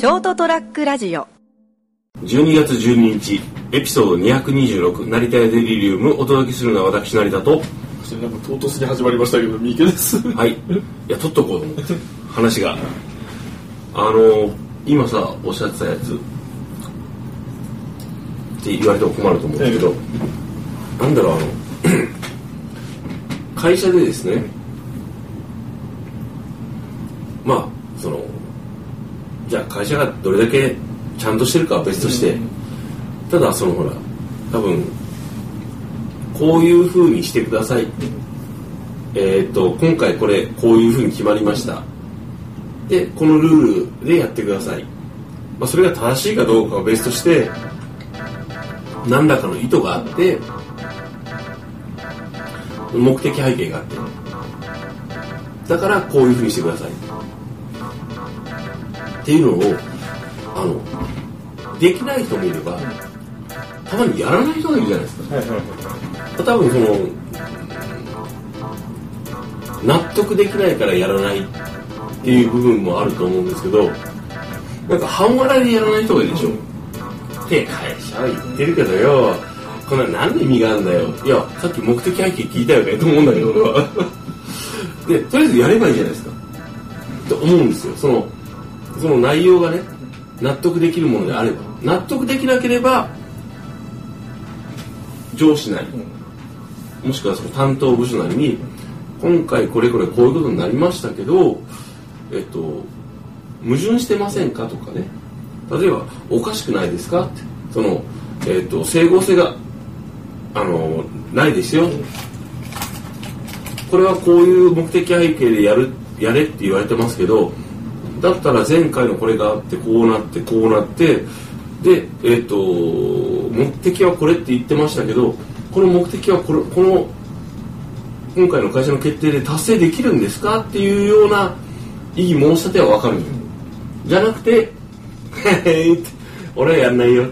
ショートトラックラジオ。12月12日エピソード226成田屋デリリウムお届けするのは私成田と。なんか唐突に始まりましたけど三池です。はい。いや取っとこうと思って。話が。あの今さおっしゃってたやつ。って言われても困ると思うんですけど、なんだろうあの会社でですね。まあそのじゃあ会社がどれだけちゃんとしてるかは別として、ただそのほら多分こういうふうにしてください、えー、と今回これこういうふうに決まりました。でこのルールでやってください、まあ、それが正しいかどうかは別として何らかの意図があって目的背景があって。だからこういうふうにしてくださいっていうのをあのできない人もいればたまにやらない人がいるじゃないですか。はいはい。はい多分その納得できないからやらないっていう部分もあると思うんですけどなんか半笑いでやらない人がいるでしょ。って会社は言ってるけどよこんな何の意味があるんだよ。いやさっき目的背景聞いたよねと思うんだけど俺はでとりあえずやればいいじゃないですかって思うんですよそのその内容がね納得できるものであれば納得できなければ上司なり、もしくはその担当部署なりに今回これこれこういうことになりましたけどえっと矛盾してませんかとかね。例えばおかしくないですかって。その、えっと整合性があのないですよ。これはこういう目的背景でやるやれって言われてますけどだったら前回のこれがあってこうなってこうなってでえっ、と目的はこれって言ってましたけどこの目的はこれこの今回の会社の決定で達成できるんですかっていうような異議申し立ては分かるじゃなくて「俺はやんないよ」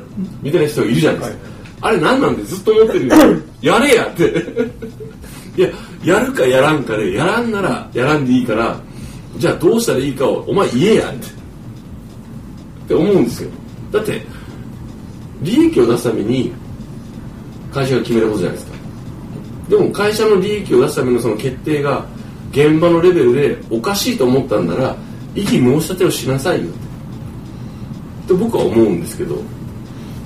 みたいな人がいるじゃないですか、あれ何なんでずっと思ってるよやれやって。いややるかやらんかでやらんならやらんでいいからじゃあどうしたらいいかをお前言えやって。って思うんですよ。だって利益を出すために会社が決めることじゃないですか。でも会社の利益を出すためのその決定が現場のレベルでおかしいと思ったんなら異議申し立てをしなさいよ。って僕は思うんですけど。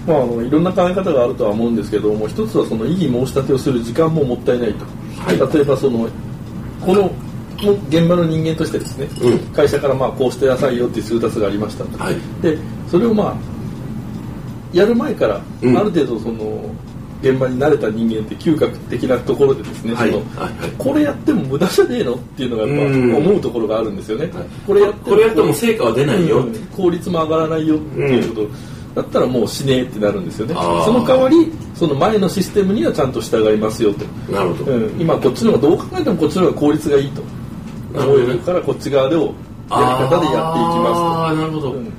まあ、あのいろんな考え方があるとは思うんですけども一つはその異議申し立てをする時間ももったいないと、はい。例えばそのこの現場の人間としてですね、うん。会社からまあこうしてなさいよっていう通達がありましたと、はい。でそれをまあやる前から、うん。ある程度その現場に慣れた人間って嗅覚的なところでですね、はい。そのはい。はい。これやっても無駄じゃねえのっていうのがやっうん。ぱ思うところがあるんですよね、はい。これやってこれやっても成果は出ないよ。うん。効率も上がらないよっていうこと、だったらもうしねえってなるんですよね。その代わりその前のシステムにはちゃんと従いますよと、なるほど、うん、今こっちの方がどう考えてもこっちの方が効率がいいと思えるからこっち側でをやり方でやっていきますなるほど、と、うん。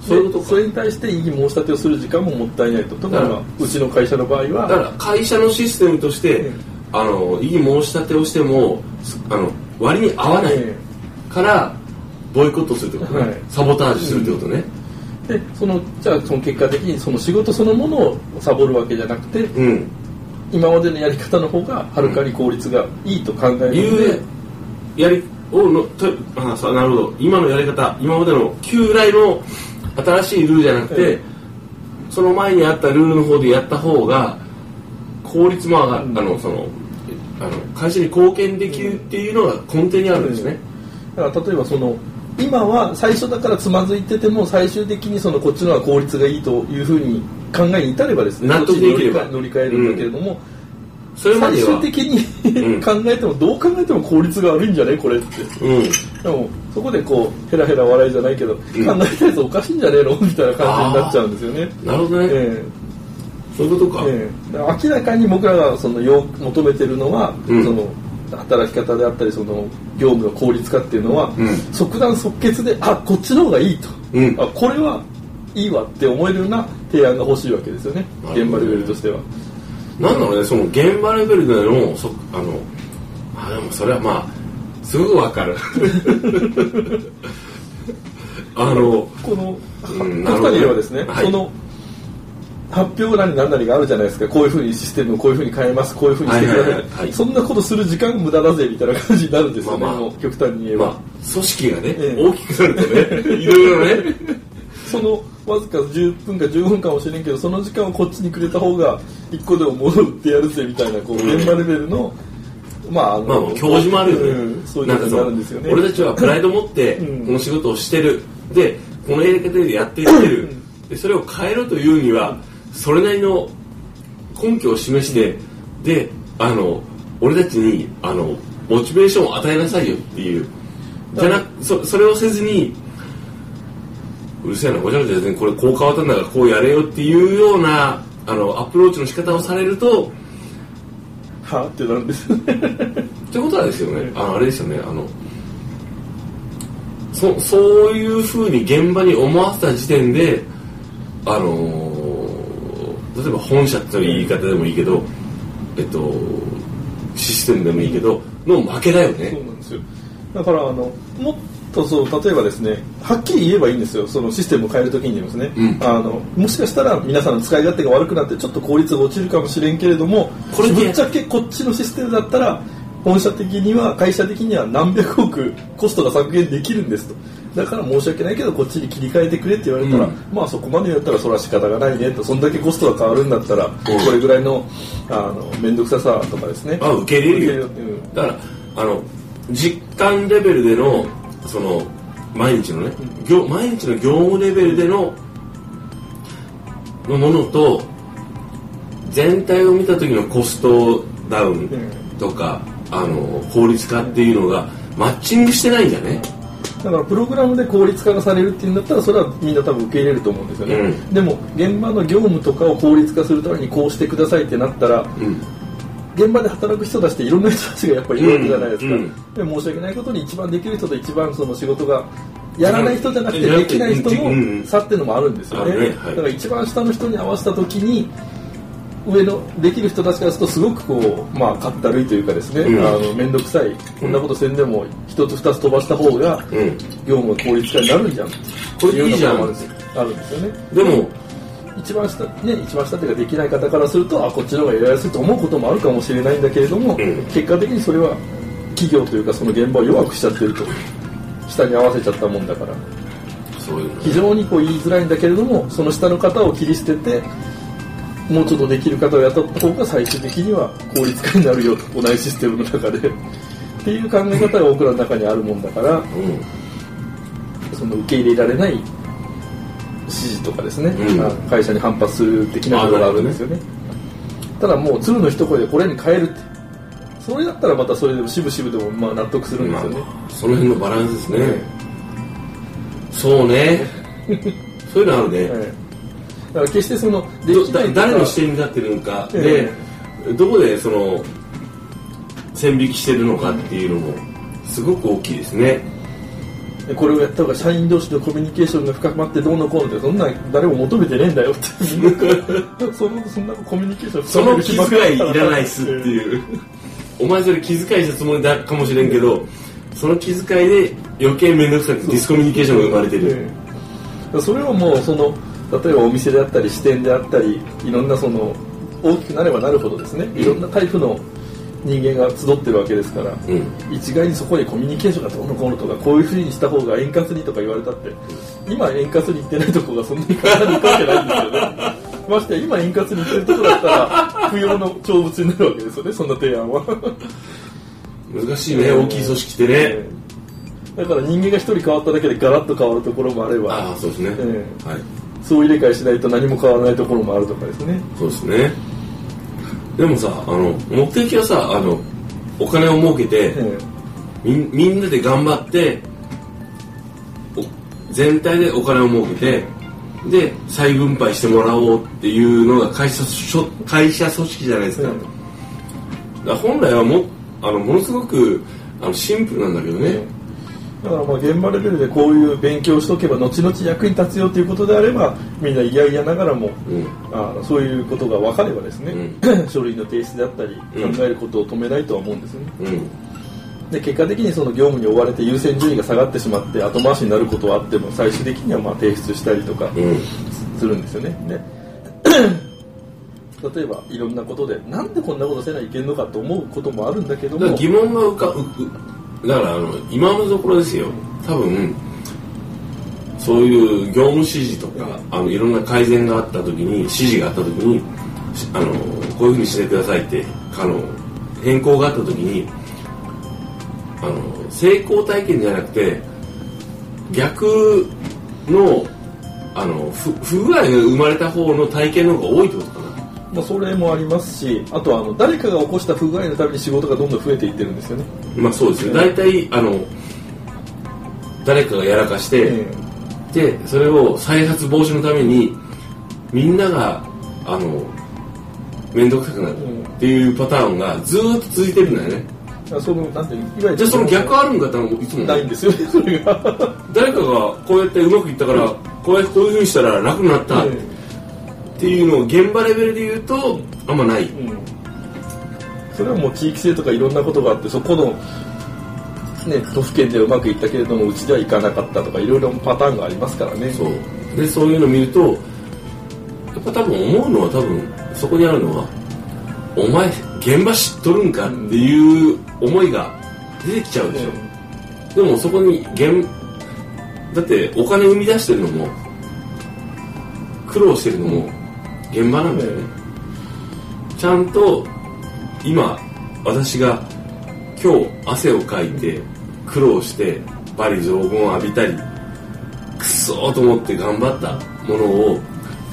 そういうことかそれに対して異議申し立てをする時間ももったいないと。特に、まあなるほ、うちの会社の場合は。だから会社のシステムとして、うん。あの異議申し立てをしてもすあの割に合わないえからボイコットするってことね、はい。サボタージュするってことね。えでそのじゃあその結果的にその仕事そのものをサボるわけじゃなくてうん。今までのやり方の方がはるかに効率がいいと考えるのいうで、やりをのとあさなるほど。今のやり方今までの旧来の新しいルールじゃなくて、ええ。その前にあったルールの方でやった方が効率も上がる、うん。あのそのあの会社に貢献できるっていうのが根底にあるんですね、だから例えばその今は最初だからつまずいてても最終的にそのこっちの方が効率がいいというふうに考えに至ればですね納得できれば。乗り換え乗り換えるんだけれども、それまでは。最終的に、うん。考えてもどう考えても効率が悪いんじゃねこれって。うん。でもそこでこうヘラヘラ笑いじゃないけど、ん。考えたやつおかしいんじゃねえのみたいな感じになっちゃうんですよね。なるほどね、えそういうことか、ええ。え明らかに僕らがその要求めてるのは、うん。その働き方であったりその業務の効率化っていうのは、うん。即断即決であこっちの方がいいと、うん。あこれはいいわって思えるような提案が欲しいわけですよね。現場レベルとしては。なんだろうねその現場レベルでのそあのあでもそれはまあすごくわかる。あのこのうんお二人はですね、はい。その発表なり何なりがあるじゃないですか。こういうふうにシステムをこういうふうに変えます。こういうふうにしてください,、はいはいはい。はい。そんなことする時間無駄だぜみたいな感じになるんですよね、まあまあ。極端に言えば、まあ組織がね、ええ。大きくなるとねいろいろねそのわずか10分か15分かもしれんけどその時間をこっちにくれた方が一個でも物を売ってやるぜみたいなこううん。現場レベルの、まああのまあ教授もあるよね、うんそういうことになるんですよね。俺たちはプライド持ってうん。この仕事をしてる。でこのやり方でやっていってる。でそれを変えろというにはそれなりの根拠を示してであの俺たちにあのモチベーションを与えなさいよっていう。じゃなそそれをせずにうるせえなごちゃごちゃ全然これこう変わったんだからこうやれよっていうようなあのアプローチの仕方をされるとはあってなるんですってことはですよね、あのあれですよね、あのそそういうふうに現場に思わせた時点で、あのー例えば本社という言い方でもいいけど、えっと、システムでもいいけど、の負けだよそうね。なんですよだからあのもっとそう例えばですねはっきり言えばいいんですよそのシステムを変えるときにですね、うん。あのもしかしたら皆さんの使い勝手が悪くなってちょっと効率が落ちるかもしれんけれどもこれでぶっちゃけこっちのシステムだったら本社的には会社的には何百億コストが削減できるんですと。だから申し訳ないけどこっちに切り替えてくれって言われたら、うん。まあそこまでやったらそれは仕方がないねと。そんだけコストが変わるんだったら、これぐらいのあの面倒くささとかですね。あ受け入れるよ。うんだから、あの、実感レベルでの、その、毎日のね、業毎日の業務レベルでの、のものと、全体を見た時のコストダウンとか、あの、効率化っていうのが、マッチングしてないんだね。だからプログラムで効率化がされるっていうんだったらそれはみんな多分受け入れると思うんですよね、うんでも現場の業務とかを効率化するためにこうしてくださいってなったらうん。現場で働く人たちっていろんな人たちがやっぱりいるわけじゃないですか、うんで申し訳ないことに一番できる人と一番その仕事がやらない人じゃなくてうんできない人うんの差っていうのもあるんですよね。だから一番下の人に合わせた時に上のできる人たちからするとすごくこうまあかったるいというかですね、うん。あの面倒くさい。こんなことせんでも一つ二つ飛ばした方がうん。業務が効率化になるんじゃん。これいいじゃん。あるんですよね。でも、一番下ね一番下っていうかできない方からするとあこっちの方がやりやすいと思うこともあるかもしれないんだけれども、うん。結果的にそれは企業というかその現場を弱くしちゃってると。下に合わせちゃったもんだから。そういう。の非常にこう言いづらいんだけれどもその下の方を切り捨ててもうちょっとできる方を雇った方が最終的には効率化になるよと同じシステムの中で。っていう考え方が僕らの中にあるもんだからうん。その受け入れられない指示とかですね、うん。あ会社に反発する的なことがあるんですよね。ただもう鶴の一声でこれに変えるって。それだったらまたそれでも渋々でもまあ納得するんですよね、まあその辺のバランスですね。そうね。そういうのあるね。ええだから決してその誰の視点に立ってるのかえ。で、どこでその線引きしてるのかっていうのもすごく大きいですね。これをやった方が社員同士のコミュニケーションが深まってどうのこうのってそんな誰も求めてねえんだよってそのそんなコミュニケーションその気遣いいらないっすってういう。お前それ気遣いしたつもりだかもしれんけど、その気遣いで余計面倒くさくてディスコミュニケーションが生まれてる。ええ。それをもうその例えばお店であったり支店であったりいろんなその大きくなればなるほどですね。いろんなタイプの人間が集ってるわけですから、うん。一概にそこでコミュニケーションがどうのこうのとかこういうふうにした方が円滑にとか言われたって今円滑にいってないとこがそんなに簡単にいくわけないんですよねましてや今円滑にいってるとこだったら不要の長物になるわけですよねそんな提案は難しいね、大きい組織ってね。だから人間が一人変わっただけでガラッと変わるところもあればああ、そうですね。えはい。総入れ替えしないと何も変わらないところもあるとかですねそうですね。でもさ、あの、目的はさ、あの、お金を儲けて、えみんみんなで頑張ってお全体でお金を儲けてで再分配してもらおうっていうのが会社会社組織じゃないですか,、うんだから本来はもあのものすごくあのシンプルなんだけどね、だからまあ現場レベルでこういう勉強をしとけば後々役に立つよということであればみんな嫌々ながらもうん。あのそういうことが分かればですね、う書類の提出であったりうん。考えることを止めないとは思うんですよね、うん。で結果的にその業務に追われて優先順位が下がってしまって後回しになることはあっても最終的にはまあ提出したりとかうん。するんですよね。で 例えばいろんなことでなんでこんなことせないけんのかと思うこともあるんだけども疑問が浮かううだからあの今のところですよ。多分そういう業務指示とかあのいろんな改善があった時に指示があった時にあのこういうふうにしてくださいってあの変更があった時にあの成功体験じゃなくて逆のあの不不具合が生まれた方の体験の方が多いってことまあ、それもありますしあとはあの誰かが起こした不具合のために仕事がどんどん増えていってるんですよね。まあそうですね。大体あの誰かがやらかして、えでそれを再発防止のためにみんながあの面倒くさくなるっていうパターンがずーっと続いてるんだよね。えそのなんていういわゆるじゃあその逆あるんかってのいつも。ないんですよ。ね それが。誰かがこうやってうまくいったからこうやってこういうふうにしたら楽になったっえていうのを現場レベルで言うとあんまない。えうん。それはもう地域性とかいろんなことがあってそこの、ね、都府県でうまくいったけれどもうちではいかなかったとかいろいろパターンがありますからね。そう。でそういうのを見るとやっぱ多分思うのは多分そこにあるのはお前現場知っとるんかっていう思いが出てきちゃうでしょ、でもそこに現だってお金生み出してるのも苦労してるのも現場なんだよね、ちゃんと今私が今日汗をかいて苦労してバリ雑言を浴びたりくそーと思って頑張ったものを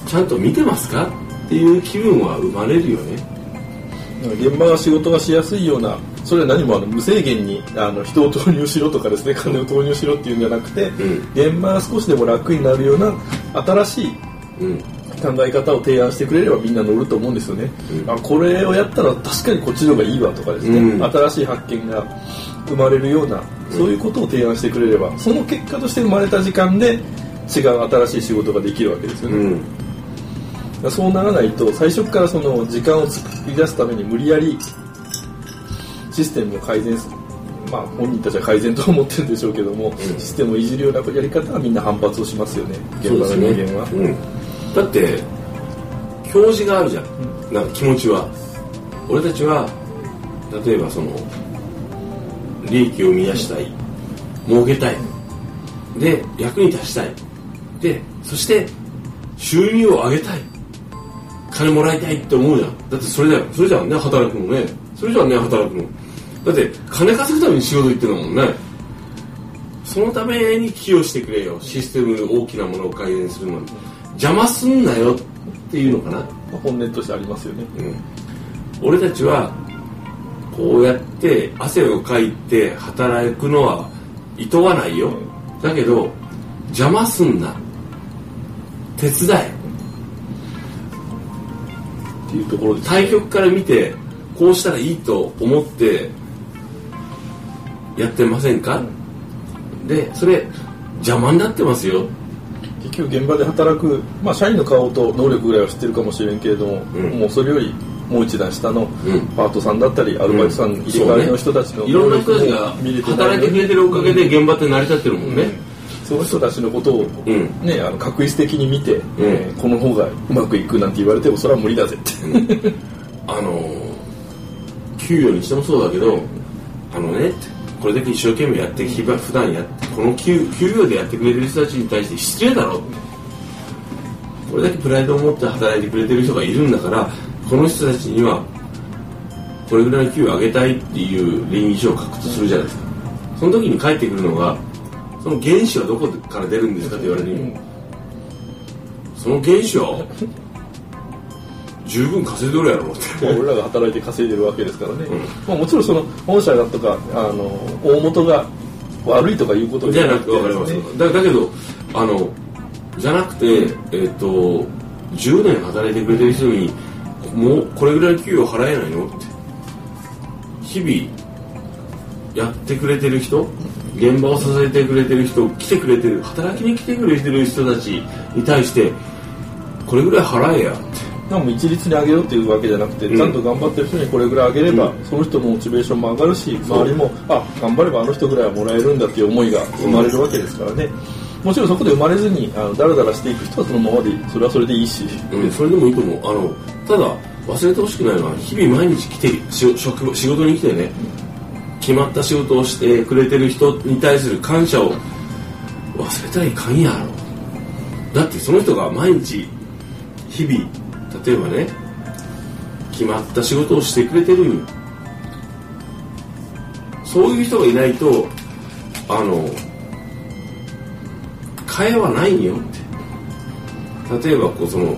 ちゃんと見てますか？っていう気分は生まれるよね。現場が仕事がしやすいようなそれは何もあの無制限にあの人を投入しろとかですね金を投入しろっていうんじゃなくて、ん。現場が少しでも楽になるような新しいうん考え方を提案してくれればみんな乗ると思うんですよね、うん。あこれをやったら確かにこっちの方がいいわとかですね、うん。新しい発見が生まれるようなそういうことを提案してくれればその結果として生まれた時間で違う新しい仕事ができるわけですよね、うん。そうならないと最初からその時間を作り出すために無理やりシステムを改善するまあ本人たちは改善と思ってるんでしょうけども、システムをいじるようなやり方はみんな反発をしますよね。現場の人間は、うん、だって表示があるじゃん、なんか気持ちは。俺たちは例えばその利益を生み出したい。儲けたい。で役に立ちたい。でそして収入を上げたい。金もらいたいって思うじゃん。だってそれだよ。それじゃんね働くのね。それじゃんね働くの。だって金稼ぐために仕事行ってるんだもんね。そのために寄与してくれよ。システム大きなものを改善するのに邪魔すんなよっていうのかな、まあ本音としてありますよね。うん、俺たちはこうやって汗をかいて働くのはいとわないよ。だけど邪魔すんな。手伝え。っていうところです、対局から見てこうしたらいいと思ってやってませんか、でそれ邪魔になってますよ結局現場で働く、まあ、社員の顔と能力ぐらいは知ってるかもしれんけれども、うん。もうそれよりもう一段下のうん。パートさんだったりアルバイトさん、うん入れ替わりの人たちのいろんな人たちが見れてない働いてくれてるおかげで現場って成り立ってるもんね、その人たちのことを、うん。ね、あの確率的に見て、えーこの方がうまくいくなんて言われてもそれは無理だぜって、あのー給与にしてもそうだけどあのねこれだけ一生懸命やって日々普段やってこの給給与でやってくれてる人たちに対して失礼だろ。これだけプライドを持って働いてくれてる人がいるんだからこの人たちにはこれぐらいの給与を上げたいっていう倫理書を書くとするじゃないですか。その時に返ってくるのがその原資はどこから出るんですかって言われる、その原資は十分稼いでるやろって。まあ俺らが働いて稼いでるわけですからね、うん。まあ、もちろんその本社だとかあの大元が悪いとかいうことじゃなくて分かります。ねだだけどあのじゃなくてえっ、と10年働いてくれてる人にもうこれぐらいの給与払えないのって。日々やってくれてる人現場を支えてくれてる人来てくれてる働きに来てくれてる人たちに対してこれぐらい払えやってでも一律に上げろっていうわけじゃなくて、うん。ちゃんと頑張ってる人にこれぐらい上げれば、うん。その人のモチベーションも上がるし周りもあ頑張ればあの人ぐらいはもらえるんだっていう思いが生まれるわけですからね、もちろんそこで生まれずにあのだらだらしていく人はそのままでそれはそれでいいし、うん、それでもいいと思う。あのただ忘れてほしくないのは日々毎日来てし職場仕事に来てね決まった仕事をしてくれてる人に対する感謝を忘れたらいかんやろ。だってその人が毎日日々例えばね決まった仕事をしてくれてる。そういう人がいないとあの会話ないんよ。って例えばこうその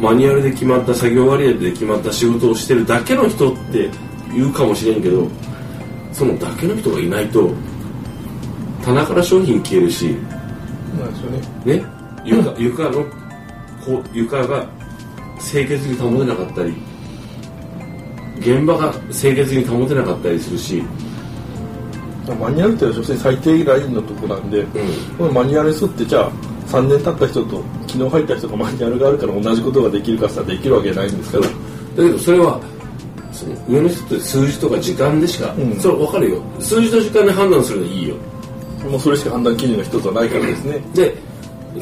マニュアルで決まった作業割合で決まった仕事をしてるだけの人って言うかもしれんけどそのだけの人がいないと棚から商品消えるし。なんですよね。ね。床床のこう床が清潔に保てなかったり現場が清潔に保てなかったりするし、マニュアルっていうのは所詮最低ラインのとこなんで、うん、このマニュアルに沿ってじゃあ3年経った人と昨日入った人がマニュアルがあるから同じことができるかって言ったらできるわけないんですからだけどそれはその上の人って数字とか時間でしか、うん。それ分かるよ。数字と時間で判断するのいいよ。もうそれしか判断基準の一つはないからですね、で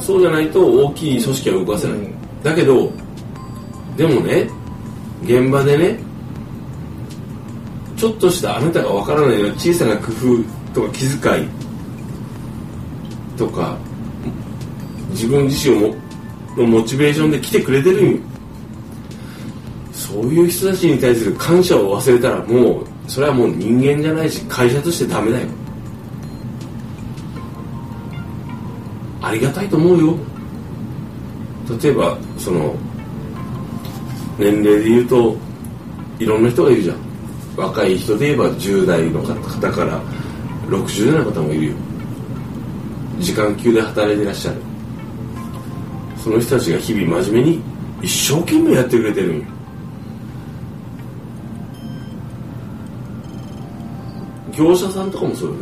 そうじゃないと大きい組織は動かせない、うん。だけどでもね現場でねちょっとしたあなたがわからないような小さな工夫とか気遣いとか自分自身をのモチベーションで来てくれてる。そういう人たちに対する感謝を忘れたらもうそれはもう人間じゃないし会社としてダメだよ。ありがたいと思うよ。例えばその年齢で言うといろんな人がいるじゃん。若い人で言えば10代の方から60代の方もいるよ。時間給で働いてらっしゃる。その人たちが日々真面目に一生懸命やってくれてるんよ。業者さんとかもそうよね。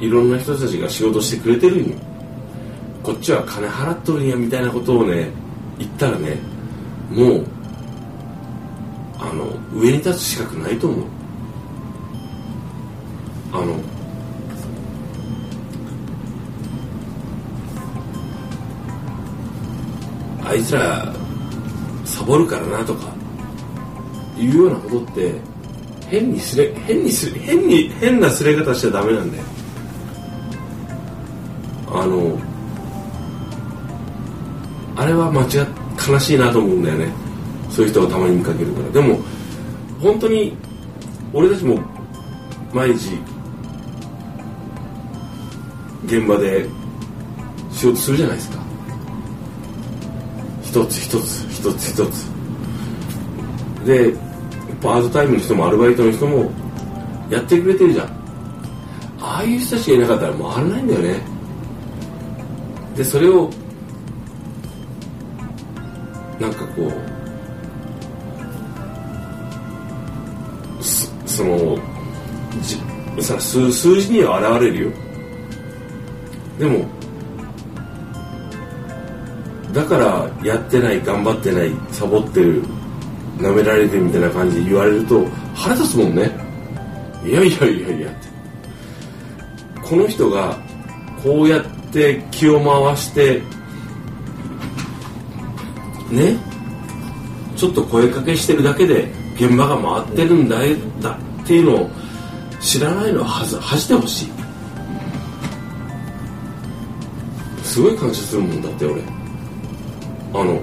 いろんな人たちが仕事してくれてるんよ。こっちは金払っとるんやみたいなことをね言ったらねもうあの上に立つ資格ないと思う。あのあいつらサボるからなとかいうようなことって変にすれ変にす変に変なすれ方しちゃダメなんだよ。あのあれは間違っ悲しいなと思うんだよね。そういう人をたまに見かけるから。でも本当に俺たちも毎日現場で仕事するじゃないですか。一つ一つ一つ一つ。でパートタイムの人もアルバイトの人もやってくれてるじゃん。ああいう人たちがいなかったら回らないんだよね。でそれをなんかこうすそのじさ数数字には現れるよ。でもだからやってない頑張ってないサボってる舐められてるみたいな感じで言われると腹立つもんね。いやいやいやいや。ってこの人がこうやって気を回してね。ちょっと声かけしてるだけで現場が回ってるんだだっていうのを知らないのははず恥してほしい。すごい感謝するもんだって俺。あの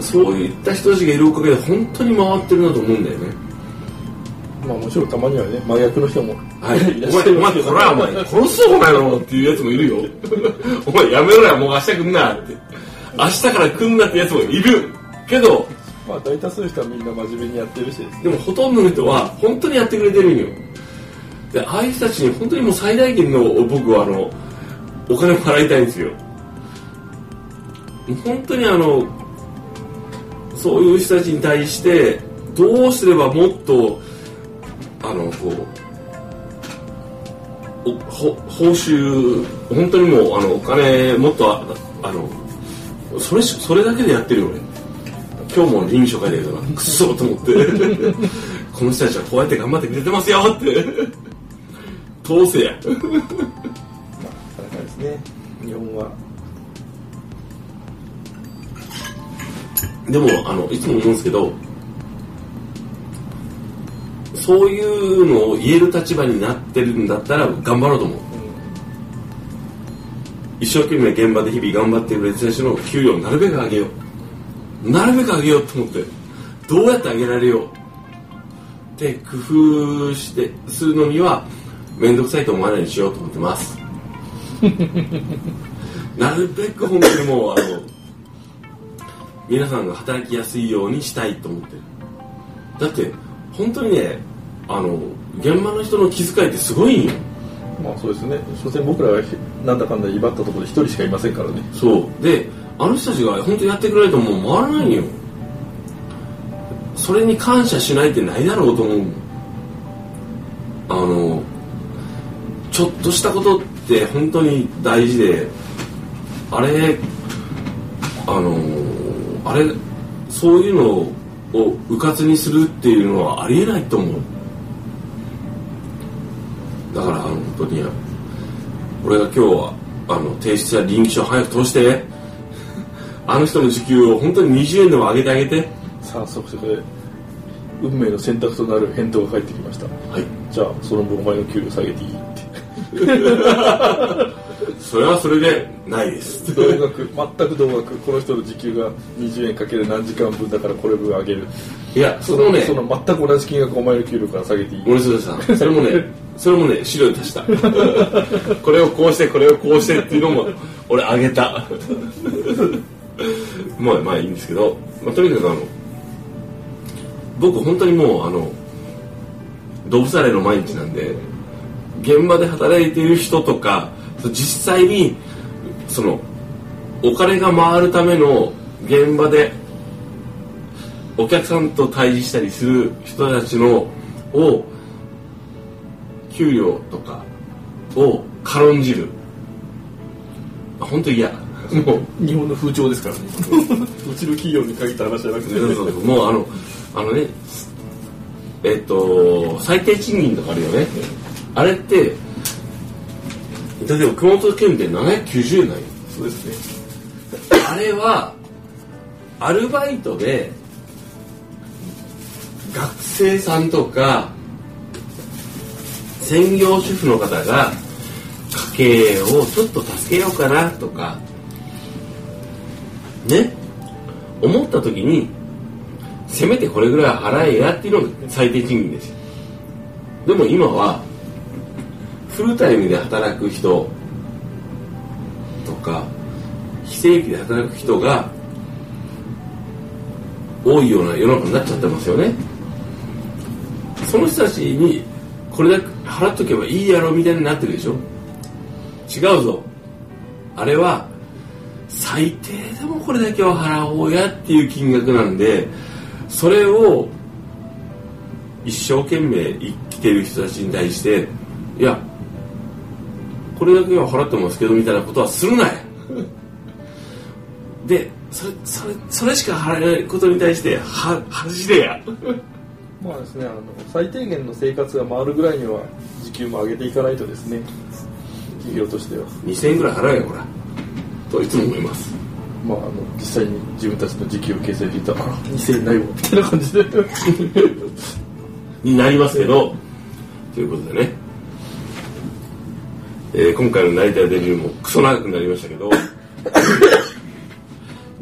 そういった人たちがいるおかげで本当に回ってるなと思うんだよね。まあもちろんたまにはね真逆の人もはい、いらお前、お前、っしゃいますけどこれはお前、殺すぞ、お前のっていうやつもいるよ。お前、やめろや、もう明日来んなって。明日から来んなってやつもいる。けど、まあ大多数の人はみんな真面目にやってるしですねでもほとんどの人は本当にやってくれてるんよ。で、ああいう人たちに本当にもう最大限の僕はあの、お金を払いたいんですよ。本当にあの、そういう人たちに対して、どうすればもっと、あの、こう、おほ報酬本当にもうあのお金もっとああのそれしそれだけでやってるよ俺今日も臨初回だけどなくっそと思って。この人たちはこうやって頑張ってくれてますよって。通せや。まあなかなかですね。日本は。でもあのいつも思うんですけどそういうのを言える立場になってるんだったら頑張ろうと思う。一生懸命現場で日々頑張っている列車の給料をなるべく上げよう。なるべく上げようと思って。どうやって上げられよう。って工夫してするのには面倒くさいと思わないようにしようと思ってます。なるべく本当にもうあの皆さんが働きやすいようにしたいと思ってる。だって本当にねあの現場の人の気遣いってすごいんよ。まあそうですね。所詮僕らがなんだかんだ威張ったところで一人しかいませんからね。そう。であの人たちが本当にやってくれないともう回らないよ。それに感謝しないってないだろうと思う。あのちょっとしたことって本当に大事であれあのあれそういうのを迂闊にするっていうのはありえないと思う。だから本当に俺が今日はあの提出した臨機書早く通してあの人の時給を本当に20円でも上げてあげて。さあそこで運命の選択となる返答が返ってきました。はい。じゃあその分お前の給料下げていいって それはそれでないです。同額全く同額この人の時給が20円かける何時間分だからこれ分上げる。いやそのねその全く同じ金額お前の給料から下げていい森下さんそれもねそれもね資料で足した。これをこうしてこれをこうしてっていうのも俺あげた。まあまあいいんですけど、まあ、とにかくあの僕本当にもうあのドブされの毎日なんで現場で働いている人とか実際にそのお金が回るための現場でお客さんと対峙したりする人たちのを給料とかを軽んじる。本当嫌。もう日本の風潮ですからね。うちの企業に限った話じゃなくて。そうそうそう。もうあのあのねえっと最低賃金とかあるよね。あれって例えば熊本県で790円ないそうですねあれはアルバイトで学生さんとか専業主婦の方が家計をちょっと助けようかなとかね思った時にせめてこれぐらい払えやっていうのが最低賃金ですでも今はフルタイムで働く人とか非正規で働く人が多いような世の中になっちゃってますよね。その人たちにこれだけ払っとけばいいやろみたいになってるでしょ。違うぞ。あれは最低でもこれだけは払おうやっていう金額なんでそれを一生懸命生きてる人たちに対していやこれだけは払ってますけどみたいなことはするなよ。でそれそれそれしか払えないことに対しては走れや。まあですねあの最低限の生活が回るぐらいには時給も上げていかないとですね企業としては。2000円ぐらい払えよほら。といつも思います。まああの実際に自分たちの時給を計算していったらあ2000円ないわみたいな感じで。になりますけど。ということでね、えー今回の成田デビューもクソ長くなりましたけど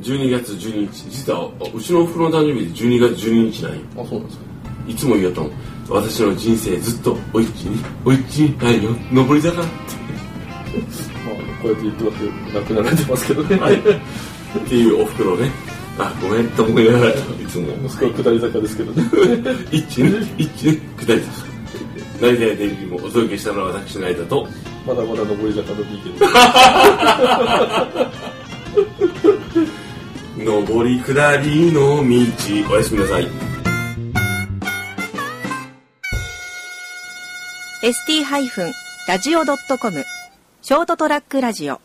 12月12日実はあうちのお風呂の誕生日で12月12日なんよ。あそうなんですか。いつも言うと私の人生ずっとおいちにおいちにないよ。上り坂。ってまあこうやって言ってますけど亡くなられてますけどね、はい。っていうおふくろね。あごめんと思いながらいつも。息子は下り坂ですけどね。一ね一ね下り坂。成田デビューもお届けしたのは私成田とまだまだ上り坂の B で上り下りの道。おやすみなさい。ST- ラジオ .com ショートトラックラジオ